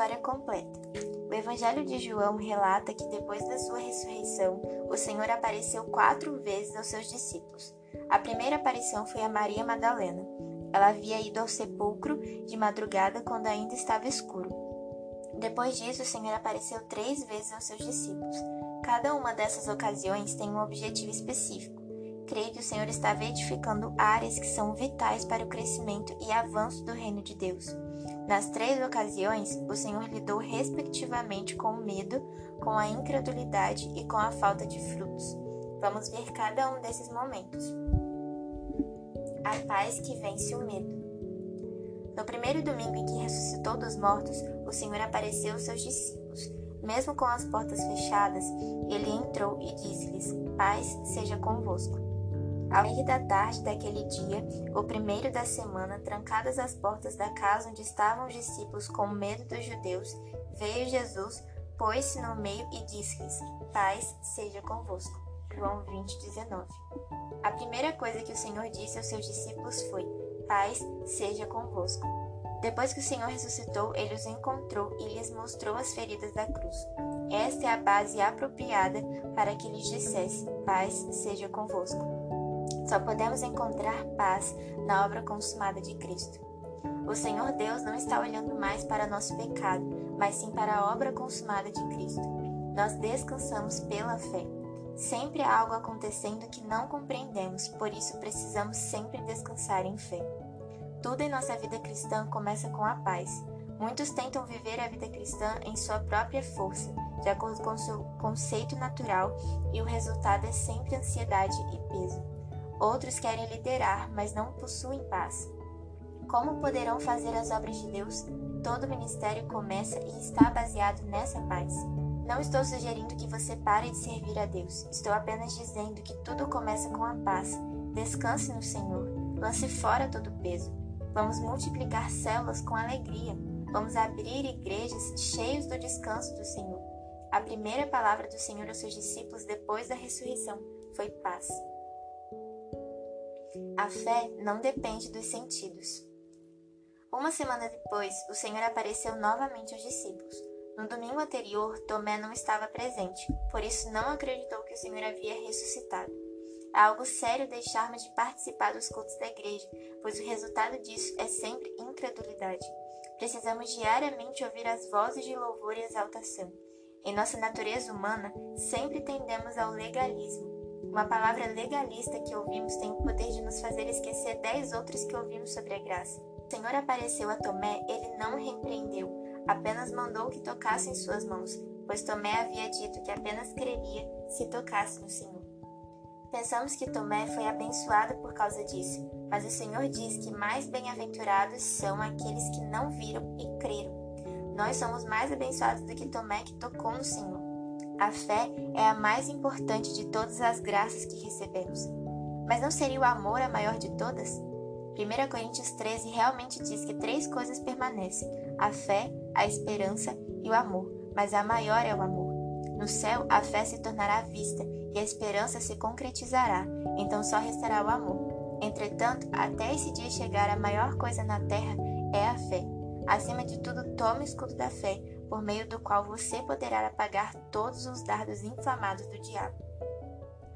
dia, a vitória completa. O Evangelho de João relata que depois da sua ressurreição, o Senhor apareceu quatro vezes aos seus discípulos. A primeira aparição foi a Maria Madalena. Ela havia ido ao sepulcro de madrugada quando ainda estava escuro. Depois disso, o Senhor apareceu três vezes aos seus discípulos. Cada uma dessas ocasiões tem um objetivo específico. Creio que o Senhor estava edificando áreas que são vitais para o crescimento e avanço do reino de Deus. Nas três ocasiões, o Senhor lidou respectivamente com o medo, com a incredulidade e com a falta de frutos. Vamos ver cada um desses momentos. A paz que vence o medo. No primeiro domingo em que ressuscitou dos mortos, o Senhor apareceu aos seus discípulos. Mesmo com as portas fechadas, ele entrou e disse-lhes: Paz seja convosco. Ao meio da tarde daquele dia, o primeiro da semana, trancadas as portas da casa onde estavam os discípulos com medo dos judeus, veio Jesus, pôs-se no meio e disse-lhes: Paz seja convosco. João 20, 19. A primeira coisa que o Senhor disse aos seus discípulos foi: Paz seja convosco. Depois que o Senhor ressuscitou, ele os encontrou e lhes mostrou as feridas da cruz. Esta é a base apropriada para que lhes dissesse: Paz seja convosco. Só podemos encontrar paz na obra consumada de Cristo. O Senhor Deus não está olhando mais para nosso pecado, mas sim para a obra consumada de Cristo. Nós descansamos pela fé. Sempre há algo acontecendo que não compreendemos, por isso precisamos sempre descansar em fé. Tudo em nossa vida cristã começa com a paz. Muitos tentam viver a vida cristã em sua própria força, de acordo com seu conceito natural, e o resultado é sempre ansiedade e peso. Outros querem liderar, mas não possuem paz. Como poderão fazer as obras de Deus? Todo ministério começa e está baseado nessa paz. Não estou sugerindo que você pare de servir a Deus. Estou apenas dizendo que tudo começa com a paz. Descanse no Senhor. Lance fora todo o peso. Vamos multiplicar células com alegria. Vamos abrir igrejas cheios do descanso do Senhor. A primeira palavra do Senhor aos seus discípulos depois da ressurreição foi paz. A fé não depende dos sentidos. Uma semana depois, o Senhor apareceu novamente aos discípulos. No domingo anterior, Tomé não estava presente, por isso não acreditou que o Senhor havia ressuscitado. É algo sério deixarmos de participar dos cultos da igreja, pois o resultado disso é sempre incredulidade. Precisamos diariamente ouvir as vozes de louvor e exaltação. Em nossa natureza humana, sempre tendemos ao legalismo, uma palavra legalista que ouvimos tem o poder de nos fazer esquecer dez outras que ouvimos sobre a graça. O Senhor apareceu a Tomé, ele não repreendeu, apenas mandou que tocassem suas mãos, pois Tomé havia dito que apenas creria se tocasse no Senhor. Pensamos que Tomé foi abençoado por causa disso, mas o Senhor diz que mais bem-aventurados são aqueles que não viram e creram. Nós somos mais abençoados do que Tomé que tocou no Senhor. A fé é a mais importante de todas as graças que recebemos. Mas não seria o amor a maior de todas? 1 Coríntios 13 realmente diz que três coisas permanecem: a fé, a esperança e o amor, mas a maior é o amor. No céu, a fé se tornará vista e a esperança se concretizará, então só restará o amor. Entretanto, até esse dia chegar, a maior coisa na terra é a fé. Acima de tudo, tome o escudo da fé, por meio do qual você poderá apagar todos os dardos inflamados do diabo.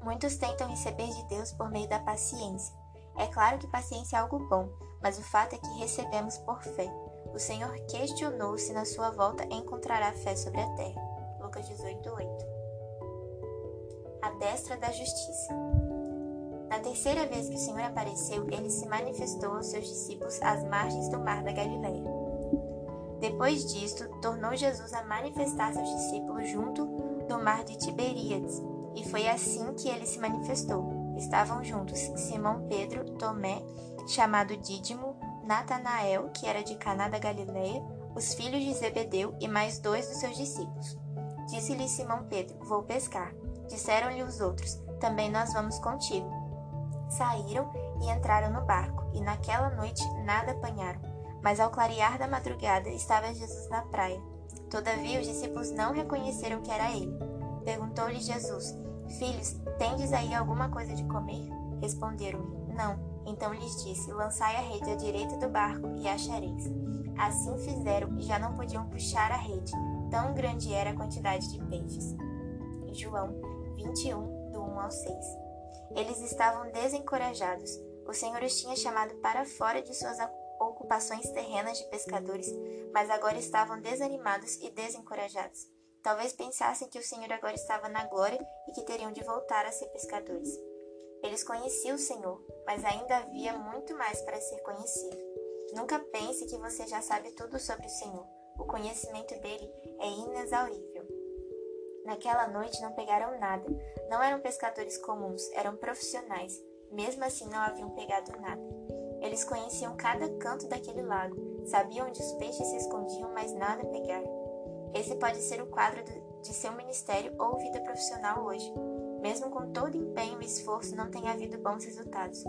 Muitos tentam receber de Deus por meio da paciência. É claro que paciência é algo bom, mas o fato é que recebemos por fé. O Senhor questionou se na sua volta encontrará fé sobre a terra. Lucas 18:8. A destra da justiça. Na terceira vez que o Senhor apareceu, ele se manifestou aos seus discípulos às margens do mar da Galileia. Depois disto, tornou Jesus a manifestar seus discípulos junto do mar de Tiberíades, e foi assim que ele se manifestou. Estavam juntos Simão Pedro, Tomé, chamado Dídimo, Natanael, que era de Caná da Galileia, os filhos de Zebedeu e mais dois dos seus discípulos. Disse-lhe Simão Pedro: Vou pescar. Disseram-lhe os outros: Também nós vamos contigo. Saíram e entraram no barco, e naquela noite nada apanharam mas ao clarear da madrugada estava Jesus na praia. Todavia os discípulos não reconheceram que era ele. Perguntou-lhe Jesus: Filhos, tendes aí alguma coisa de comer? Responderam-lhe: Não. Então lhes disse: Lançai a rede à direita do barco e achareis. Assim fizeram e já não podiam puxar a rede, tão grande era a quantidade de peixes. João 21, do 1 ao 6. Eles estavam desencorajados. O Senhor os tinha chamado para fora de suas ocupações terrenas de pescadores, mas agora estavam desanimados e desencorajados. Talvez pensassem que o Senhor agora estava na glória e que teriam de voltar a ser pescadores. Eles conheciam o Senhor, mas ainda havia muito mais para ser conhecido. Nunca pense que você já sabe tudo sobre o Senhor. O conhecimento dele é inexaurível. Naquela noite não pegaram nada. Não eram pescadores comuns, eram profissionais. Mesmo assim, não haviam pegado nada. Eles conheciam cada canto daquele lago, sabiam onde os peixes se escondiam, mas nada pegaram. Esse pode ser o quadro de seu ministério ou vida profissional hoje. Mesmo com todo empenho e esforço, não tem havido bons resultados.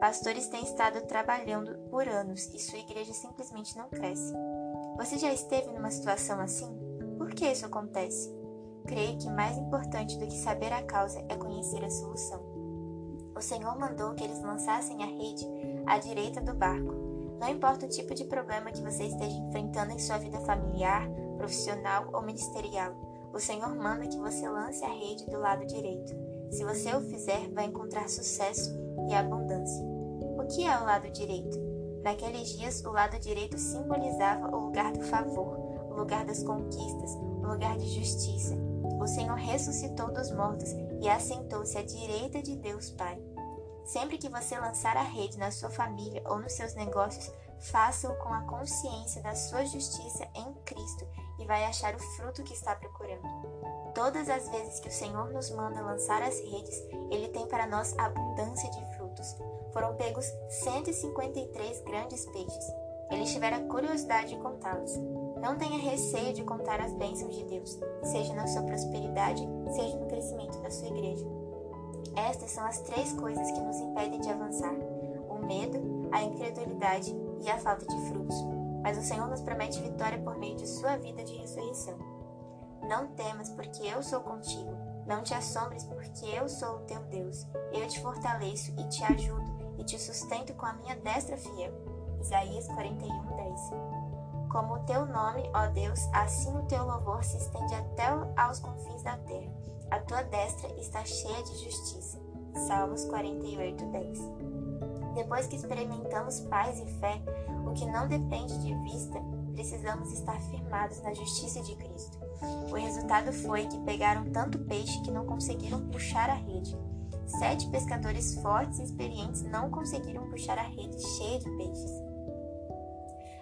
Pastores têm estado trabalhando por anos e sua igreja simplesmente não cresce. Você já esteve numa situação assim? Por que isso acontece? Creio que mais importante do que saber a causa é conhecer a solução. O Senhor mandou que eles lançassem a rede à direita do barco. Não importa o tipo de problema que você esteja enfrentando em sua vida familiar, profissional ou ministerial, o Senhor manda que você lance a rede do lado direito. Se você o fizer, vai encontrar sucesso e abundância. O que é o lado direito? Naqueles dias, o lado direito simbolizava o lugar do favor, o lugar das conquistas, o lugar de justiça, o Senhor ressuscitou dos mortos e assentou-se à direita de Deus Pai. Sempre que você lançar a rede na sua família ou nos seus negócios, faça-o com a consciência da sua justiça em Cristo e vai achar o fruto que está procurando. Todas as vezes que o Senhor nos manda lançar as redes, Ele tem para nós abundância de frutos. Foram pegos 153 grandes peixes. Eles tiveram curiosidade de contá-los. Não tenha receio de contar as bênçãos de Deus, seja na sua prosperidade, seja no crescimento da sua igreja. Estas são as três coisas que nos impedem de avançar: o medo, a incredulidade e a falta de frutos. Mas o Senhor nos promete vitória por meio de sua vida de ressurreição. Não temas, porque eu sou contigo. Não te assombres, porque eu sou o teu Deus. Eu te fortaleço e te ajudo e te sustento com a minha destra fiel. Isaías 41, 10. Como o teu nome, ó Deus, assim o teu louvor se estende até aos confins da terra. A tua destra está cheia de justiça. Salmos 48, 10. Depois que experimentamos paz e fé, o que não depende de vista, precisamos estar firmados na justiça de Cristo. O resultado foi que pegaram tanto peixe que não conseguiram puxar a rede. Sete pescadores fortes e experientes não conseguiram puxar a rede cheia de peixes.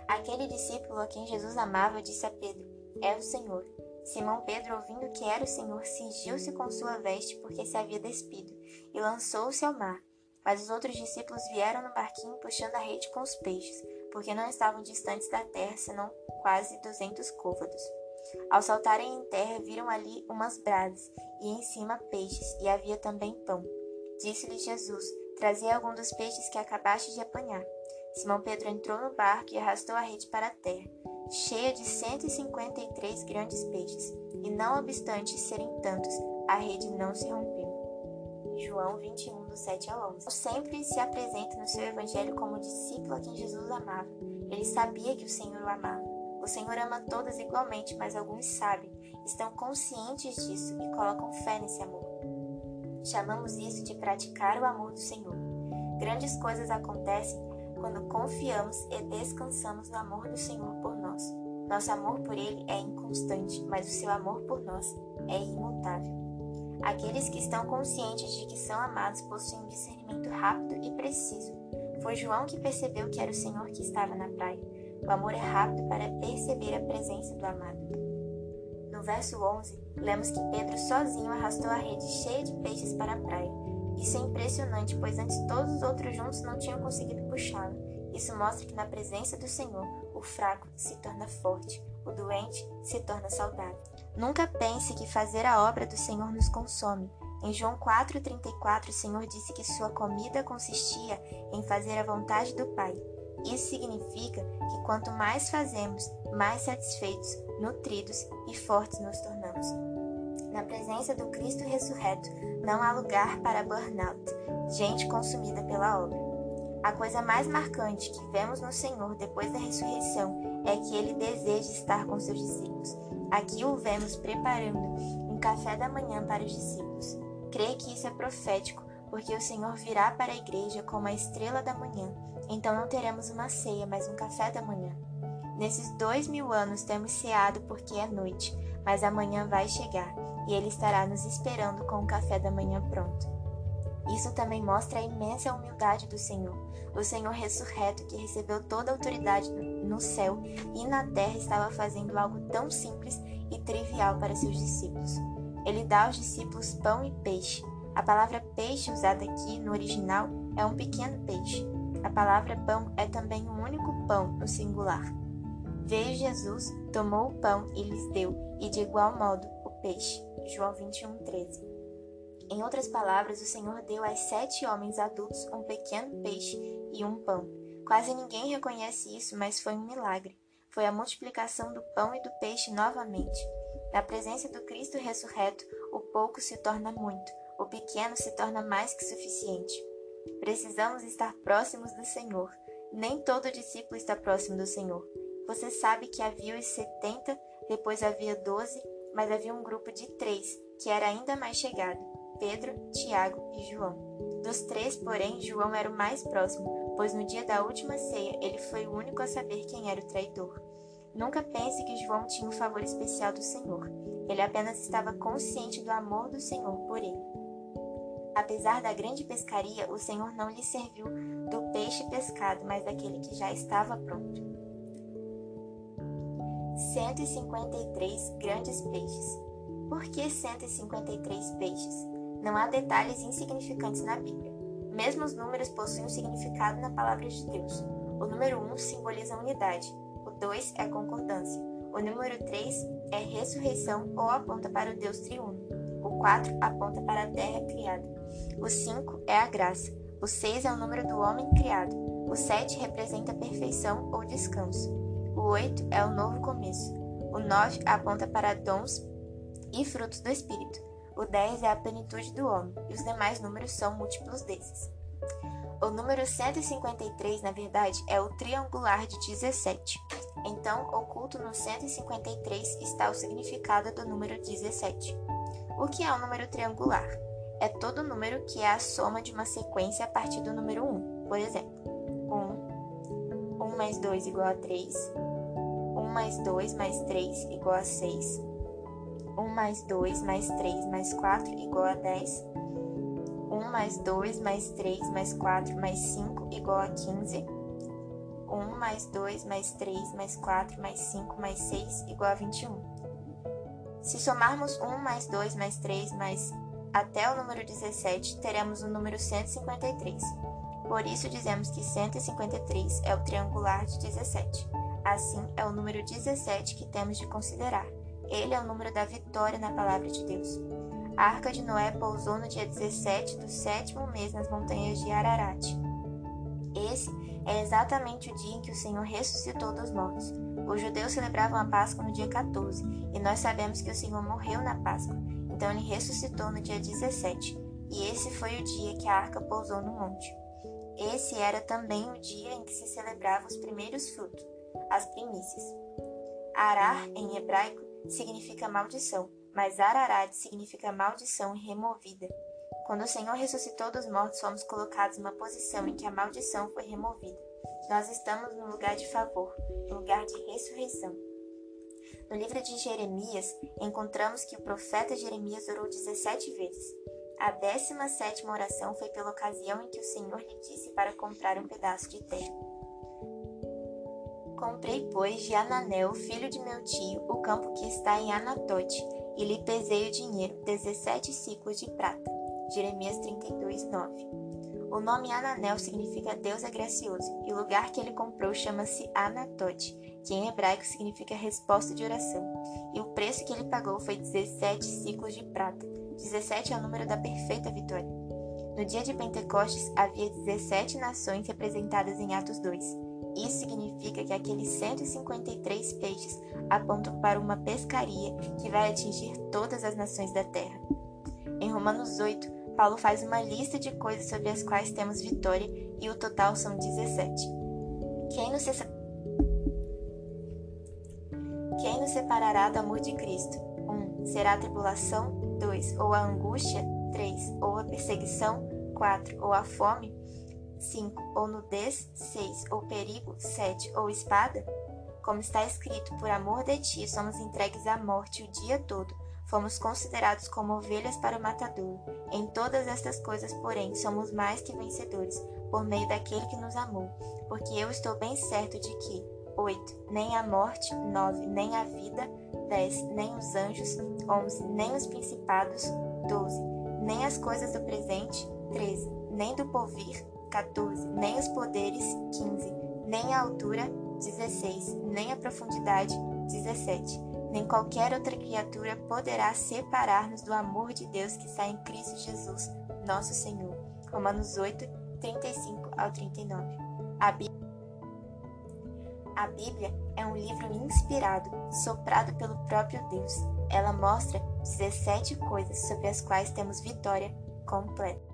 Aquele discípulo a quem Jesus amava disse a Pedro: É o Senhor. Simão Pedro, ouvindo que era o Senhor, cingiu-se com sua veste porque se havia despido e lançou-se ao mar. Mas os outros discípulos vieram no barquinho puxando a rede com os peixes, porque não estavam distantes da terra, senão quase duzentos côvados. Ao saltarem em terra, viram ali umas brasas, e em cima peixes, e havia também pão. Disse-lhe Jesus: Trazei algum dos peixes que acabaste de apanhar. Simão Pedro entrou no barco e arrastou a rede para a terra, cheia de 153 grandes peixes, e não obstante serem tantos, a rede não se rompeu. João 21, do 7 ao 11. Sempre se apresenta no seu evangelho como discípulo a quem Jesus amava. Ele sabia que o Senhor o amava. O Senhor ama todas igualmente, mas alguns sabem, estão conscientes disso e colocam fé nesse amor. Chamamos isso de praticar o amor do Senhor. Grandes coisas acontecem quando confiamos e descansamos no amor do Senhor por. Nosso amor por Ele é inconstante, mas o seu amor por nós é imutável. Aqueles que estão conscientes de que são amados possuem um discernimento rápido e preciso. Foi João que percebeu que era o Senhor que estava na praia. O amor é rápido para perceber a presença do amado. No verso 11, lemos que Pedro sozinho arrastou a rede cheia de peixes para a praia. Isso é impressionante, pois antes todos os outros juntos não tinham conseguido puxá-la. Isso mostra que na presença do Senhor, o fraco se torna forte, o doente se torna saudável. Nunca pense que fazer a obra do Senhor nos consome. Em João 4,34, o Senhor disse que sua comida consistia em fazer a vontade do Pai. Isso significa que quanto mais fazemos, mais satisfeitos, nutridos e fortes nos tornamos. Na presença do Cristo ressurreto, não há lugar para burnout, gente consumida pela obra. A coisa mais marcante que vemos no Senhor depois da ressurreição é que ele deseja estar com seus discípulos. Aqui o vemos preparando um café da manhã para os discípulos. Creio que isso é profético, porque o Senhor virá para a igreja como a estrela da manhã. Então não teremos uma ceia, mas um café da manhã. Nesses dois mil anos temos ceado porque é noite, mas amanhã vai chegar e ele estará nos esperando com o café da manhã pronto. Isso também mostra a imensa humildade do Senhor. O Senhor ressurreto, que recebeu toda a autoridade no céu e na terra, estava fazendo algo tão simples e trivial para seus discípulos. Ele dá aos discípulos pão e peixe. A palavra peixe usada aqui no original é um pequeno peixe. A palavra pão é também um único pão no singular. Veio Jesus, tomou o pão e lhes deu, e de igual modo o peixe. João 21, 13. Em outras palavras, o Senhor deu aos sete homens adultos um pequeno peixe e um pão. Quase ninguém reconhece isso, mas foi um milagre. Foi a multiplicação do pão e do peixe novamente. Na presença do Cristo ressurreto, o pouco se torna muito, o pequeno se torna mais que suficiente. Precisamos estar próximos do Senhor. Nem todo discípulo está próximo do Senhor. Você sabe que havia os setenta, depois havia doze, mas havia um grupo de três que era ainda mais chegado: Pedro, Tiago e João. Dos três, porém, João era o mais próximo, pois no dia da última ceia ele foi o único a saber quem era o traidor. Nunca pense que João tinha um favor especial do Senhor. Ele apenas estava consciente do amor do Senhor por ele. Apesar da grande pescaria, o Senhor não lhe serviu do peixe pescado, mas daquele que já estava pronto. 153 grandes peixes. Por que 153 peixes? Não há detalhes insignificantes na Bíblia. Mesmo os números possuem um significado na palavra de Deus. O número 1 simboliza a unidade, o 2 é a concordância, o número 3 é ressurreição ou aponta para o Deus triuno, o 4 aponta para a terra criada, o 5 é a graça, o 6 é o número do homem criado, o 7 representa perfeição ou descanso, o 8 é o novo começo, o 9 aponta para dons e frutos do Espírito, o 10 é a plenitude do homem, e os demais números são múltiplos desses. O número 153, na verdade, é o triangular de 17. Então, oculto no 153 está o significado do número 17. O que é o número triangular? É todo número que é a soma de uma sequência a partir do número 1. Por exemplo, 1, 1 mais 2 igual a 3, 1 mais 2 mais 3 igual a 6, 1 mais 2 mais 3 mais 4 igual a 10, 1 mais 2 mais 3 mais 4 mais 5 igual a 15. 1 mais 2 mais 3 mais 4 mais 5 mais 6 igual a 21. Se somarmos 1 mais 2 mais 3 mais até o número 17, teremos o número 153. Por isso dizemos que 153 é o triangular de 17. Assim, é o número 17 que temos de considerar. Ele é o número da vitória na palavra de Deus. A arca de Noé pousou no dia 17 do sétimo mês nas montanhas de Ararat. Esse é exatamente o dia em que o Senhor ressuscitou dos mortos. Os judeus celebravam a Páscoa no dia 14, e nós sabemos que o Senhor morreu na Páscoa, então ele ressuscitou no dia 17, e esse foi o dia que a arca pousou no monte. Esse era também o dia em que se celebravam os primeiros frutos, as primícias. Arar, em hebraico, significa maldição, mas Ararat significa maldição removida. Quando o Senhor ressuscitou dos mortos, fomos colocados numa posição em que a maldição foi removida. Nós estamos no lugar de favor, no lugar de ressurreição. No livro de Jeremias, encontramos que o profeta Jeremias orou 17 vezes. A 17 oração foi pela ocasião em que o Senhor lhe disse para comprar um pedaço de terra. Comprei, pois, de Ananel, filho de meu tio, o campo que está em Anatote, e lhe pesei o dinheiro, 17 ciclos de prata. Jeremias 32, 9. O nome Ananel significa Deus é gracioso, e o lugar que ele comprou chama-se Anatote, que em hebraico significa resposta de oração. E o preço que ele pagou foi 17 ciclos de prata. 17 é o número da perfeita vitória. No dia de Pentecostes havia 17 nações representadas em Atos 2. Isso significa que aqueles 153 peixes apontam para uma pescaria que vai atingir todas as nações da terra. Em Romanos 8, Paulo faz uma lista de coisas sobre as quais temos vitória e o total são 17. Quem nos, Quem nos separará do amor de Cristo? 1. Um, será a tribulação? 2. Ou a angústia? 3. Ou a perseguição? 4. Ou a fome? 5. Ou nudez? 6. Ou perigo? 7. Ou espada? Como está escrito, por amor de ti somos entregues à morte o dia todo fomos considerados como ovelhas para o matador. Em todas estas coisas, porém, somos mais que vencedores, por meio daquele que nos amou. Porque eu estou bem certo de que 8. Nem a morte, 9. Nem a vida, 10. Nem os anjos, 11. Nem os principados, 12. Nem as coisas do presente, 13. Nem do porvir, 14. Nem os poderes, 15. Nem a altura, 16. Nem a profundidade, 17 nem qualquer outra criatura poderá separar-nos do amor de Deus que está em Cristo Jesus, nosso Senhor. Romanos 8, 35 ao 39. A Bíblia, a Bíblia é um livro inspirado, soprado pelo próprio Deus. Ela mostra 17 coisas sobre as quais temos vitória completa.